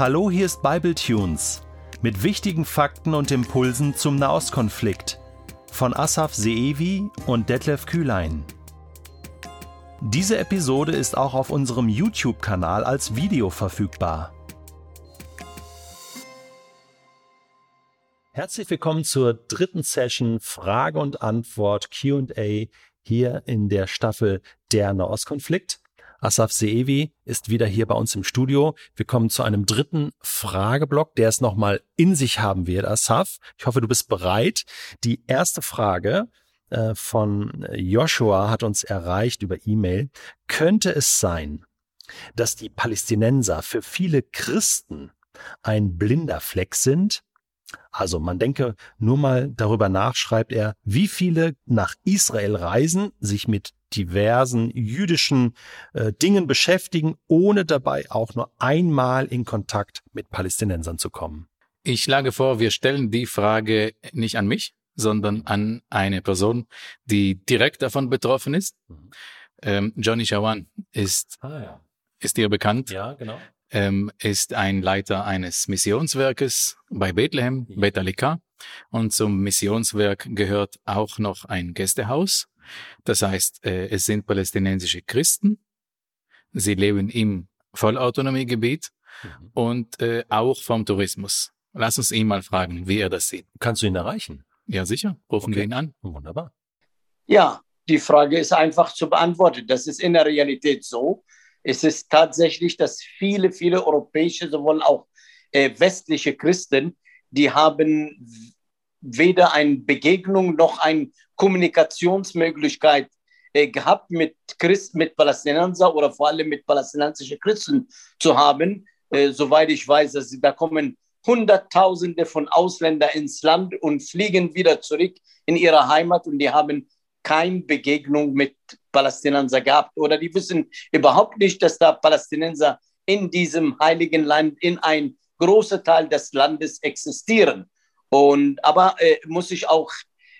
Hallo, hier ist Bible Tunes mit wichtigen Fakten und Impulsen zum Nahostkonflikt von Asaf Seevi und Detlef Kühlein. Diese Episode ist auch auf unserem YouTube-Kanal als Video verfügbar. Herzlich willkommen zur dritten Session Frage und Antwort QA hier in der Staffel Der Nahostkonflikt. Asaf Seevi ist wieder hier bei uns im Studio. Wir kommen zu einem dritten Frageblock, der es nochmal in sich haben wird. Asaf, ich hoffe, du bist bereit. Die erste Frage äh, von Joshua hat uns erreicht über E-Mail. Könnte es sein, dass die Palästinenser für viele Christen ein blinder Fleck sind? Also man denke nur mal darüber nach, schreibt er, wie viele nach Israel reisen, sich mit diversen jüdischen äh, Dingen beschäftigen, ohne dabei auch nur einmal in Kontakt mit Palästinensern zu kommen. Ich schlage vor, wir stellen die Frage nicht an mich, sondern an eine Person, die direkt davon betroffen ist. Mhm. Ähm, Johnny Shawan ist, ah, ja. ist dir bekannt. Ja, genau. Ähm, ist ein Leiter eines Missionswerkes bei Bethlehem, ja. Bethalika. Und zum Missionswerk gehört auch noch ein Gästehaus das heißt, äh, es sind palästinensische Christen. Sie leben im Vollautonomiegebiet mhm. und äh, auch vom Tourismus. Lass uns ihn mal fragen, wie er das sieht. Kannst du ihn erreichen? Ja, sicher. Rufen okay. wir ihn an. Wunderbar. Ja, die Frage ist einfach zu beantworten. Das ist in der Realität so. Es ist tatsächlich, dass viele, viele europäische, sowohl auch äh, westliche Christen, die haben weder eine Begegnung noch eine Kommunikationsmöglichkeit äh, gehabt mit Christen, mit Palästinenser oder vor allem mit palästinensischen Christen zu haben. Äh, soweit ich weiß, dass, da kommen Hunderttausende von Ausländern ins Land und fliegen wieder zurück in ihre Heimat und die haben keine Begegnung mit Palästinenser gehabt oder die wissen überhaupt nicht, dass da Palästinenser in diesem heiligen Land, in ein großer Teil des Landes existieren. Und, aber äh, muss ich auch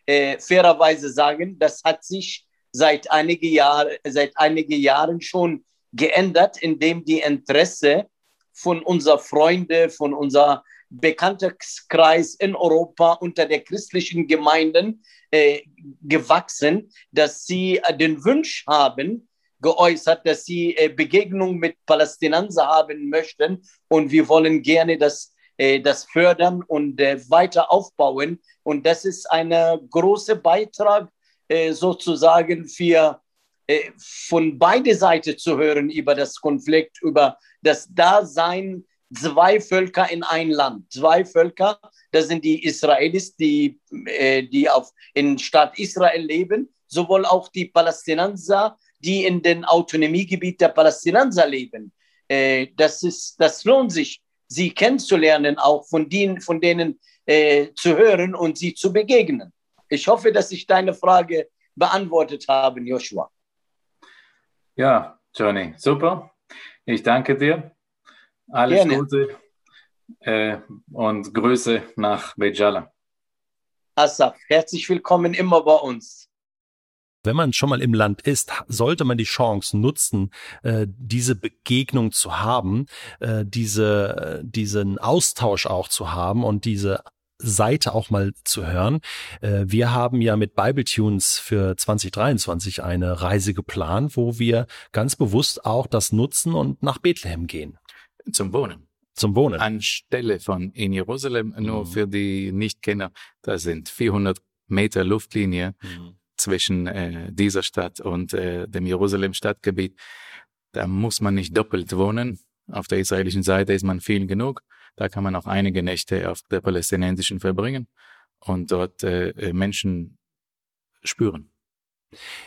äh, fairerweise sagen, das hat sich seit einige Jahre, seit einigen Jahren schon geändert, indem die Interesse von unseren Freunden, von unser Bekanntenkreis in Europa unter der christlichen Gemeinden äh, gewachsen, dass sie äh, den Wunsch haben, geäußert, dass sie äh, Begegnung mit Palästinenser haben möchten. Und wir wollen gerne, dass das fördern und äh, weiter aufbauen. Und das ist ein großer Beitrag äh, sozusagen für von beide Seiten zu hören über das Konflikt, über das Dasein zwei Völker in ein Land. Zwei Völker, das sind die Israelis, die, die auf, in Staat Israel leben, sowohl auch die Palästinenser, die in den Autonomiegebiet der Palästinenser leben. Das, ist, das lohnt sich, sie kennenzulernen, auch von denen, von denen äh, zu hören und sie zu begegnen. Ich hoffe, dass ich deine Frage beantwortet habe, Joshua. Ja, Johnny, super. Ich danke dir. Alles Gerne. Gute äh, und Grüße nach Bejala. Asaf, herzlich willkommen immer bei uns wenn man schon mal im Land ist, sollte man die Chance nutzen, äh, diese Begegnung zu haben, äh, diese, diesen Austausch auch zu haben und diese Seite auch mal zu hören. Äh, wir haben ja mit Bible Tunes für 2023 eine Reise geplant, wo wir ganz bewusst auch das nutzen und nach Bethlehem gehen. Zum Wohnen. Zum Wohnen. Anstelle von in Jerusalem, nur mhm. für die Nichtkenner, da sind 400 Meter Luftlinie. Mhm zwischen äh, dieser Stadt und äh, dem Jerusalem-Stadtgebiet. Da muss man nicht doppelt wohnen. Auf der israelischen Seite ist man viel genug. Da kann man auch einige Nächte auf der palästinensischen verbringen und dort äh, Menschen spüren.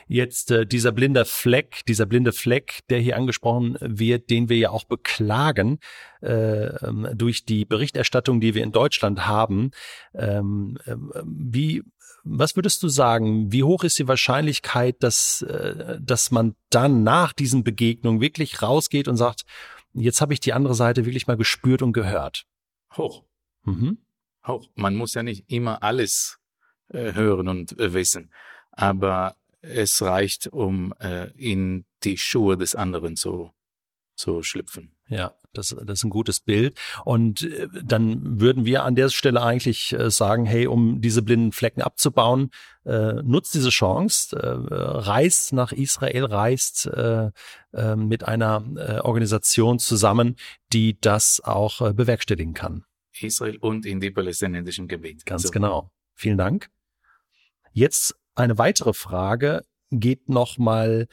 Jetzt äh, dieser blinde Fleck, dieser blinde Fleck, der hier angesprochen wird, den wir ja auch beklagen äh, ähm, durch die Berichterstattung, die wir in Deutschland haben. Ähm, äh, wie was würdest du sagen, wie hoch ist die Wahrscheinlichkeit, dass, äh, dass man dann nach diesen Begegnungen wirklich rausgeht und sagt, jetzt habe ich die andere Seite wirklich mal gespürt und gehört? Hoch. Mhm. Hoch. Man muss ja nicht immer alles äh, hören und äh, wissen, aber es reicht, um äh, in die Schuhe des anderen zu zu schlüpfen. Ja, das, das ist ein gutes Bild. Und äh, dann würden wir an der Stelle eigentlich äh, sagen, hey, um diese blinden Flecken abzubauen, äh, nutzt diese Chance, äh, reist nach Israel, reist äh, äh, mit einer äh, Organisation zusammen, die das auch äh, bewerkstelligen kann. Israel und in die palästinensischen Gebiete. Ganz so. genau. Vielen Dank. Jetzt eine weitere Frage geht nochmal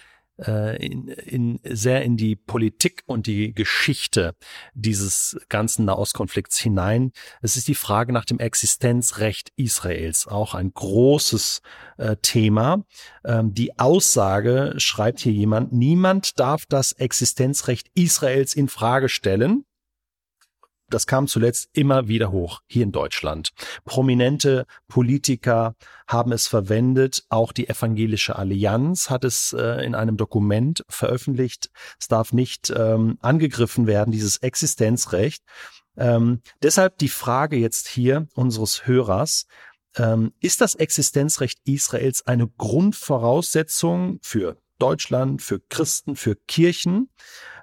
äh, in, in, sehr in die Politik und die Geschichte dieses ganzen Nahostkonflikts hinein. Es ist die Frage nach dem Existenzrecht Israels, auch ein großes äh, Thema. Ähm, die Aussage, schreibt hier jemand, niemand darf das Existenzrecht Israels in Frage stellen das kam zuletzt immer wieder hoch hier in Deutschland. Prominente Politiker haben es verwendet. Auch die Evangelische Allianz hat es äh, in einem Dokument veröffentlicht. Es darf nicht ähm, angegriffen werden, dieses Existenzrecht. Ähm, deshalb die Frage jetzt hier unseres Hörers. Ähm, ist das Existenzrecht Israels eine Grundvoraussetzung für Deutschland, für Christen, für Kirchen?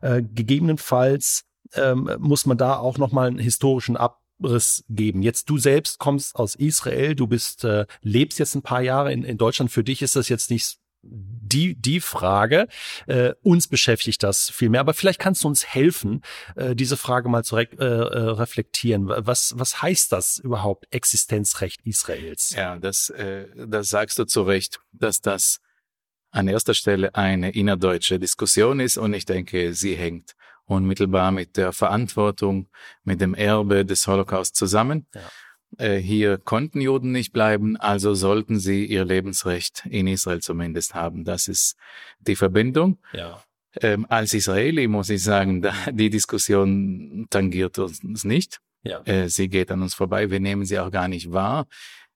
Äh, gegebenenfalls ähm, muss man da auch nochmal einen historischen Abriss geben. Jetzt du selbst kommst aus Israel, du bist, äh, lebst jetzt ein paar Jahre in, in Deutschland. Für dich ist das jetzt nicht die, die Frage. Äh, uns beschäftigt das viel mehr. Aber vielleicht kannst du uns helfen, äh, diese Frage mal zu re äh, äh reflektieren. Was, was heißt das überhaupt, Existenzrecht Israels? Ja, das, äh, das sagst du zu Recht, dass das an erster Stelle eine innerdeutsche Diskussion ist und ich denke, sie hängt unmittelbar mit der Verantwortung, mit dem Erbe des Holocaust zusammen. Ja. Äh, hier konnten Juden nicht bleiben, also sollten sie ihr Lebensrecht in Israel zumindest haben. Das ist die Verbindung. Ja. Ähm, als Israeli muss ich sagen, da, die Diskussion tangiert uns nicht. Ja. Äh, sie geht an uns vorbei. Wir nehmen sie auch gar nicht wahr.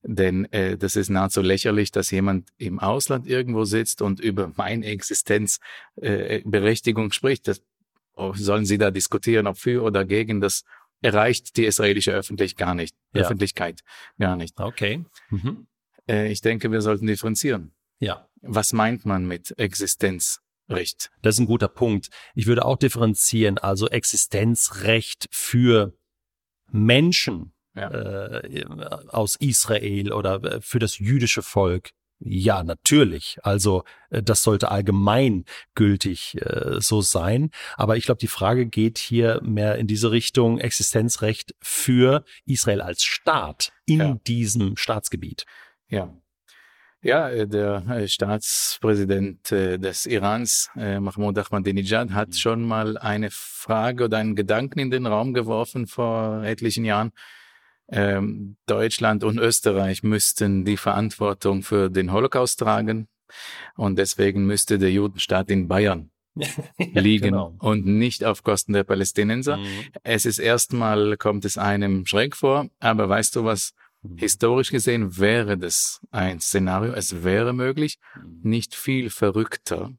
Denn äh, das ist nahezu lächerlich, dass jemand im Ausland irgendwo sitzt und über meine Existenzberechtigung äh, spricht. Das sollen sie da diskutieren, ob für oder gegen, das erreicht die israelische Öffentlich gar nicht, ja. Öffentlichkeit gar nicht. Okay. Mhm. Äh, ich denke, wir sollten differenzieren. Ja. Was meint man mit Existenzrecht? Das ist ein guter Punkt. Ich würde auch differenzieren, also Existenzrecht für Menschen ja. äh, aus Israel oder äh, für das jüdische Volk ja, natürlich. Also äh, das sollte allgemein gültig äh, so sein. Aber ich glaube, die Frage geht hier mehr in diese Richtung Existenzrecht für Israel als Staat in ja. diesem Staatsgebiet. Ja. Ja, äh, der äh, Staatspräsident des Irans, Mahmoud Ahmadinejad, hat mhm. schon mal eine Frage oder einen Gedanken in den Raum geworfen vor etlichen Jahren ähm, Deutschland und Österreich müssten die Verantwortung für den Holocaust tragen und deswegen müsste der Judenstaat in Bayern liegen genau. und nicht auf Kosten der Palästinenser. Mhm. Es ist erstmal, kommt es einem schräg vor, aber weißt du was? Mhm. Historisch gesehen wäre das ein Szenario, es wäre möglich, mhm. nicht viel verrückter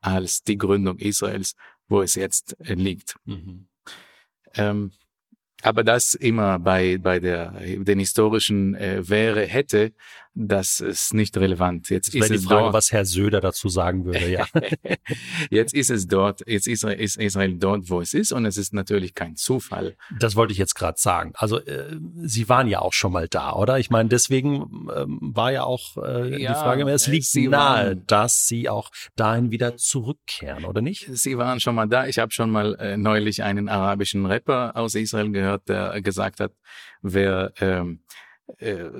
als die Gründung Israels, wo es jetzt liegt. Mhm. Ähm, aber das immer bei, bei der, den historischen äh, wäre, hätte, das ist nicht relevant. Jetzt das ist es Frage, dort. was Herr Söder dazu sagen würde, ja. jetzt ist es dort, jetzt ist Israel, ist Israel dort, wo es ist und es ist natürlich kein Zufall. Das wollte ich jetzt gerade sagen. Also äh, Sie waren ja auch schon mal da, oder? Ich meine, deswegen ähm, war ja auch äh, ja, die Frage, es liegt Sie nahe, waren, dass Sie auch dahin wieder zurückkehren, oder nicht? Sie waren schon mal da. Ich habe schon mal äh, neulich einen arabischen Rapper aus Israel gehört, der gesagt hat, wer ähm, äh,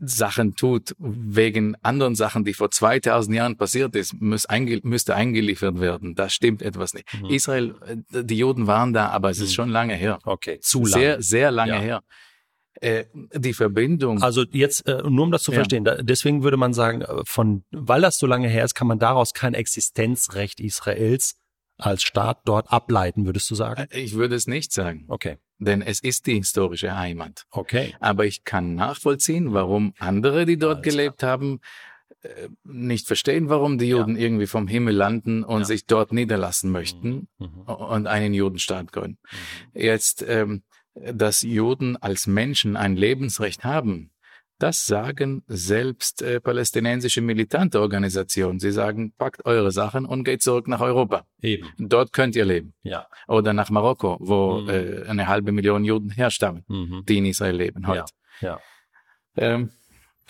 Sachen tut wegen anderen Sachen, die vor 2000 Jahren passiert ist, muss einge müsste eingeliefert werden. Da stimmt etwas nicht. Mhm. Israel, äh, die Juden waren da, aber es ist mhm. schon lange her. Okay, zu lange. Sehr, sehr lange ja. her. Äh, die Verbindung. Also jetzt, nur um das zu verstehen, ja. deswegen würde man sagen, von, weil das so lange her ist, kann man daraus kein Existenzrecht Israels als Staat dort ableiten, würdest du sagen? Ich würde es nicht sagen. Okay. Denn es ist die historische Heimat. Okay. Aber ich kann nachvollziehen, warum andere, die dort Alles gelebt klar. haben, äh, nicht verstehen, warum die Juden ja. irgendwie vom Himmel landen und ja. sich dort niederlassen möchten mhm. mhm. und einen Judenstaat gründen. Mhm. Jetzt, ähm, dass Juden als Menschen ein Lebensrecht haben, Das sagen selbst äh, palästinensische militante Organisationen. Sie sagen, packt eure Sachen und geht zurück nach Europa. Eben. Dort könnt ihr leben. Ja. Oder nach Marokko, wo Mhm. äh, eine halbe Million Juden herstammen, Mhm. die in Israel leben heute. Ja. Ähm,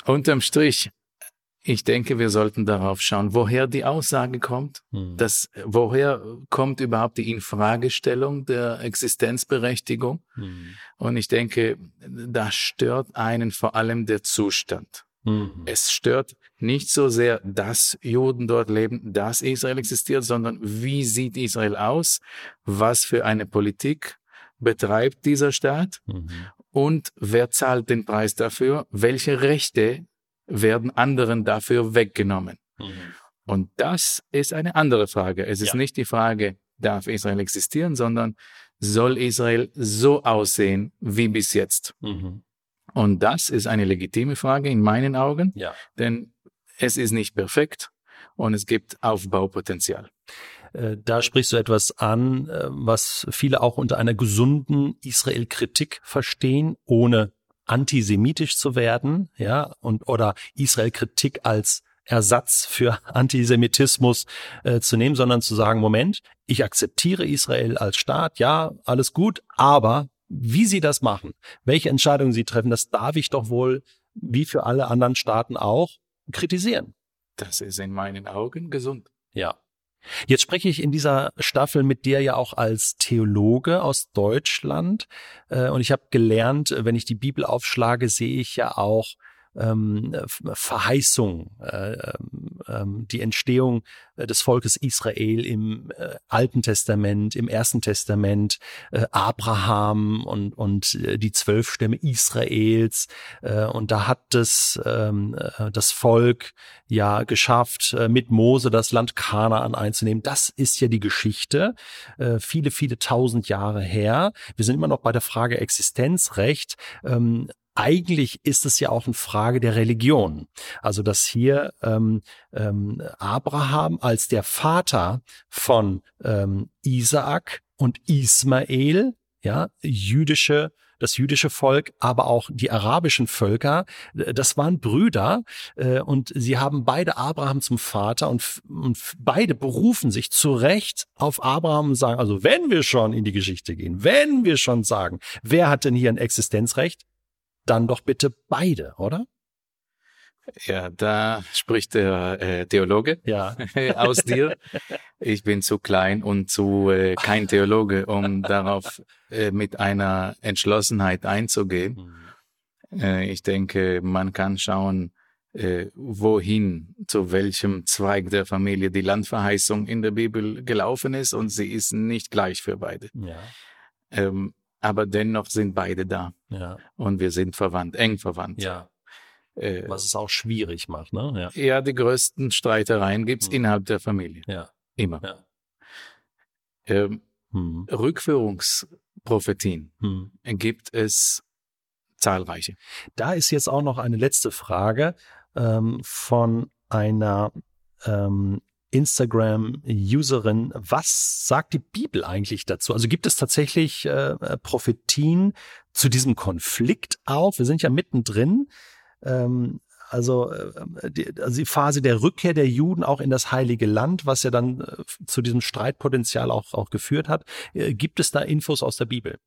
unterm Strich, ich denke, wir sollten darauf schauen, woher die Aussage kommt. Mhm. Das, woher kommt überhaupt die Infragestellung der Existenzberechtigung? Mhm. Und ich denke, da stört einen vor allem der Zustand. Mhm. Es stört nicht so sehr, dass Juden dort leben, dass Israel existiert, sondern wie sieht Israel aus? Was für eine Politik betreibt dieser Staat? Mhm. Und wer zahlt den Preis dafür? Welche Rechte werden anderen dafür weggenommen? Mhm. Und das ist eine andere Frage. Es ist Ja. nicht die Frage, darf Israel existieren, sondern soll Israel so aussehen wie bis jetzt? Mhm. Und das ist eine legitime Frage in meinen Augen, Ja. denn es ist nicht perfekt und es gibt Aufbaupotenzial. Äh, Da sprichst du etwas an, äh, was viele auch unter einer gesunden Israel-Kritik verstehen, ohne antisemitisch zu werden, ja, und oder Israel-Kritik als Ersatz für Antisemitismus äh, zu nehmen, sondern zu sagen, Moment, ich akzeptiere Israel als Staat, ja, alles gut, aber wie sie das machen, welche Entscheidungen sie treffen, das darf ich doch wohl, wie für alle anderen Staaten auch, kritisieren. Das ist in meinen Augen gesund. Ja. Jetzt spreche ich in dieser Staffel mit dir ja auch als Theologe aus Deutschland. Äh, Und ich habe gelernt, wenn ich die Bibel aufschlage, sehe ich ja auch ähm, Verheißung, äh, ähm, ähm, die Entstehung äh, des Volkes Israel im äh, Alten Testament, im Ersten Testament, äh, Abraham und, und äh, die zwölf Stämme Israels. Äh, und da hat das, ähm, äh, das Volk ja geschafft, mit Mose das Land Kanaan einzunehmen. Das ist ja die Geschichte, äh, viele, viele tausend Jahre her. Wir sind immer noch bei der Frage Existenzrecht. Ähm, eigentlich ist es ja auch eine Frage der Religion. Also dass hier ähm, ähm, Abraham als der Vater von ähm, Isaak und Ismael, ja, jüdische das jüdische Volk, aber auch die arabischen Völker, das waren Brüder äh, und sie haben beide Abraham zum Vater und, und beide berufen sich zu Recht auf Abraham und sagen, also wenn wir schon in die Geschichte gehen, wenn wir schon sagen, wer hat denn hier ein Existenzrecht? Dann doch bitte beide, oder? Ja, da spricht der äh, Theologe Ja. aus dir. Ich bin zu klein und zu äh, kein Theologe, um darauf äh, mit einer Entschlossenheit einzugehen. Äh, ich denke, man kann schauen, äh, wohin, zu welchem Zweig der Familie die Landverheißung in der Bibel gelaufen ist und sie ist nicht gleich für beide. Ja. Ähm, aber dennoch sind beide da Ja. und wir sind verwandt, eng verwandt. Ja. Äh, Was es auch schwierig macht, ne? Ja. ja, die größten Streitereien gibt's Mhm. innerhalb der Familie. Ja. Immer. Ja. Ähm, Hm. Rückführungsprophetien Hm. gibt es zahlreiche. Da ist jetzt auch noch eine letzte Frage ähm, von einer ähm, Instagram-Userin. Was sagt die Bibel eigentlich dazu? Also gibt es tatsächlich äh, äh, Prophetien zu diesem Konflikt auch? Wir sind ja mittendrin. Ähm, also, äh, die, also die Phase der Rückkehr der Juden auch in das Heilige Land, was ja dann äh, zu diesem Streitpotenzial auch, auch geführt hat. Äh, gibt es da Infos aus der Bibel?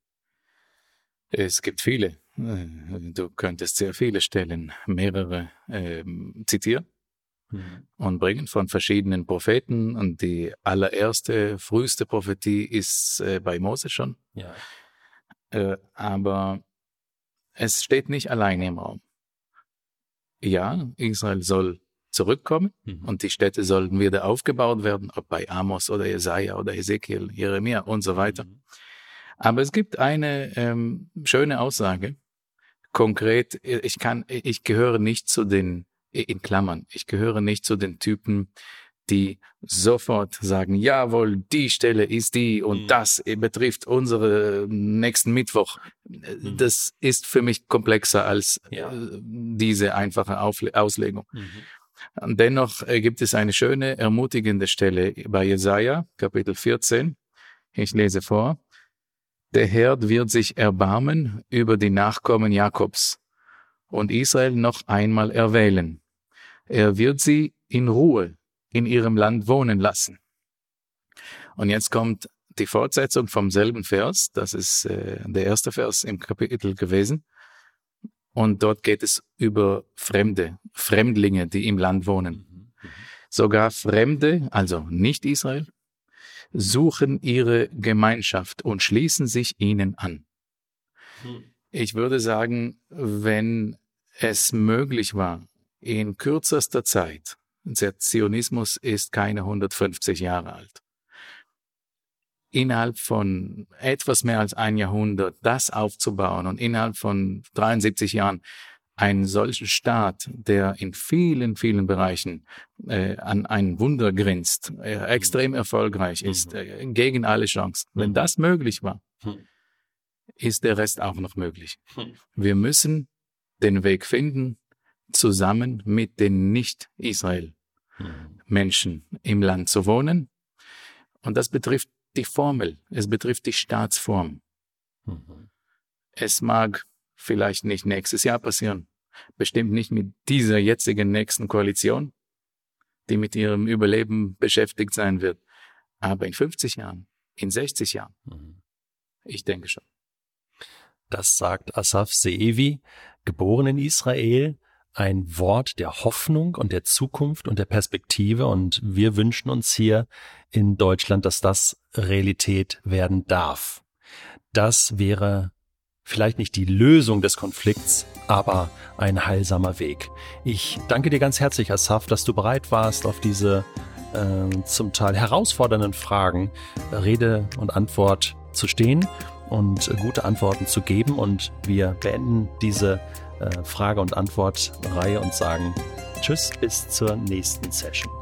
Es gibt viele. Du könntest sehr viele Stellen, mehrere ähm, zitieren und bringen von verschiedenen Propheten. Und die allererste, früheste Prophetie ist äh, bei Mose schon. Ja. Äh, aber es steht nicht alleine im Raum. Ja, Israel soll zurückkommen Mhm. und die Städte sollen wieder aufgebaut werden, ob bei Amos oder Jesaja oder Ezekiel, Jeremia und so weiter. Mhm. Aber es gibt eine ähm, schöne Aussage. Konkret, ich kann, ich gehöre nicht zu den, in Klammern, ich gehöre nicht zu den Typen, die sofort sagen, jawohl, die Stelle ist die und Mhm. das betrifft unsere nächsten Mittwoch. Mhm. Das ist für mich komplexer als Ja. äh, diese einfache Aufle Auslegung. Mhm. Dennoch äh, gibt es eine schöne, ermutigende Stelle bei Jesaja, Kapitel 14. Ich lese vor. Der Herr wird sich erbarmen über die Nachkommen Jakobs und Israel noch einmal erwählen. Er wird sie in Ruhe in ihrem Land wohnen lassen. Und jetzt kommt die Fortsetzung vom selben Vers. Das ist äh, der erste Vers im Kapitel gewesen. Und dort geht es über Fremde, Fremdlinge, die im Land wohnen. Sogar Fremde, also nicht Israel, suchen ihre Gemeinschaft und schließen sich ihnen an. Ich würde sagen, wenn es möglich war, in kürzester Zeit, der Zionismus ist keine 150 Jahre alt, innerhalb von etwas mehr als ein Jahrhundert das aufzubauen und innerhalb von 73 Jahren einen solchen Staat, der in vielen, vielen Bereichen äh, an ein Wunder grinst, äh, extrem erfolgreich ist, mhm. äh, gegen alle Chancen. Wenn mhm. das möglich war, ist der Rest auch noch möglich. Wir müssen den Weg finden, zusammen mit den Nicht-Israel-Menschen hm. im Land zu wohnen. Und das betrifft die Formel, es betrifft die Staatsform. Mhm. Es mag vielleicht nicht nächstes Jahr passieren, bestimmt nicht mit dieser jetzigen nächsten Koalition, die mit ihrem Überleben beschäftigt sein wird, aber in 50 Jahren, in 60 Jahren, mhm. ich denke schon. Das sagt Asaf Seevi, geboren in Israel, ein Wort der Hoffnung und der Zukunft und der Perspektive. Und wir wünschen uns hier in Deutschland, dass das Realität werden darf. Das wäre vielleicht nicht die Lösung des Konflikts, aber ein heilsamer Weg. Ich danke dir ganz herzlich, Asaf, dass du bereit warst, auf diese äh, zum Teil herausfordernden Fragen Rede und Antwort zu stehen und gute Antworten zu geben. Und wir beenden diese äh, Frage- und Antwort-Reihe und sagen Tschüss bis zur nächsten Session.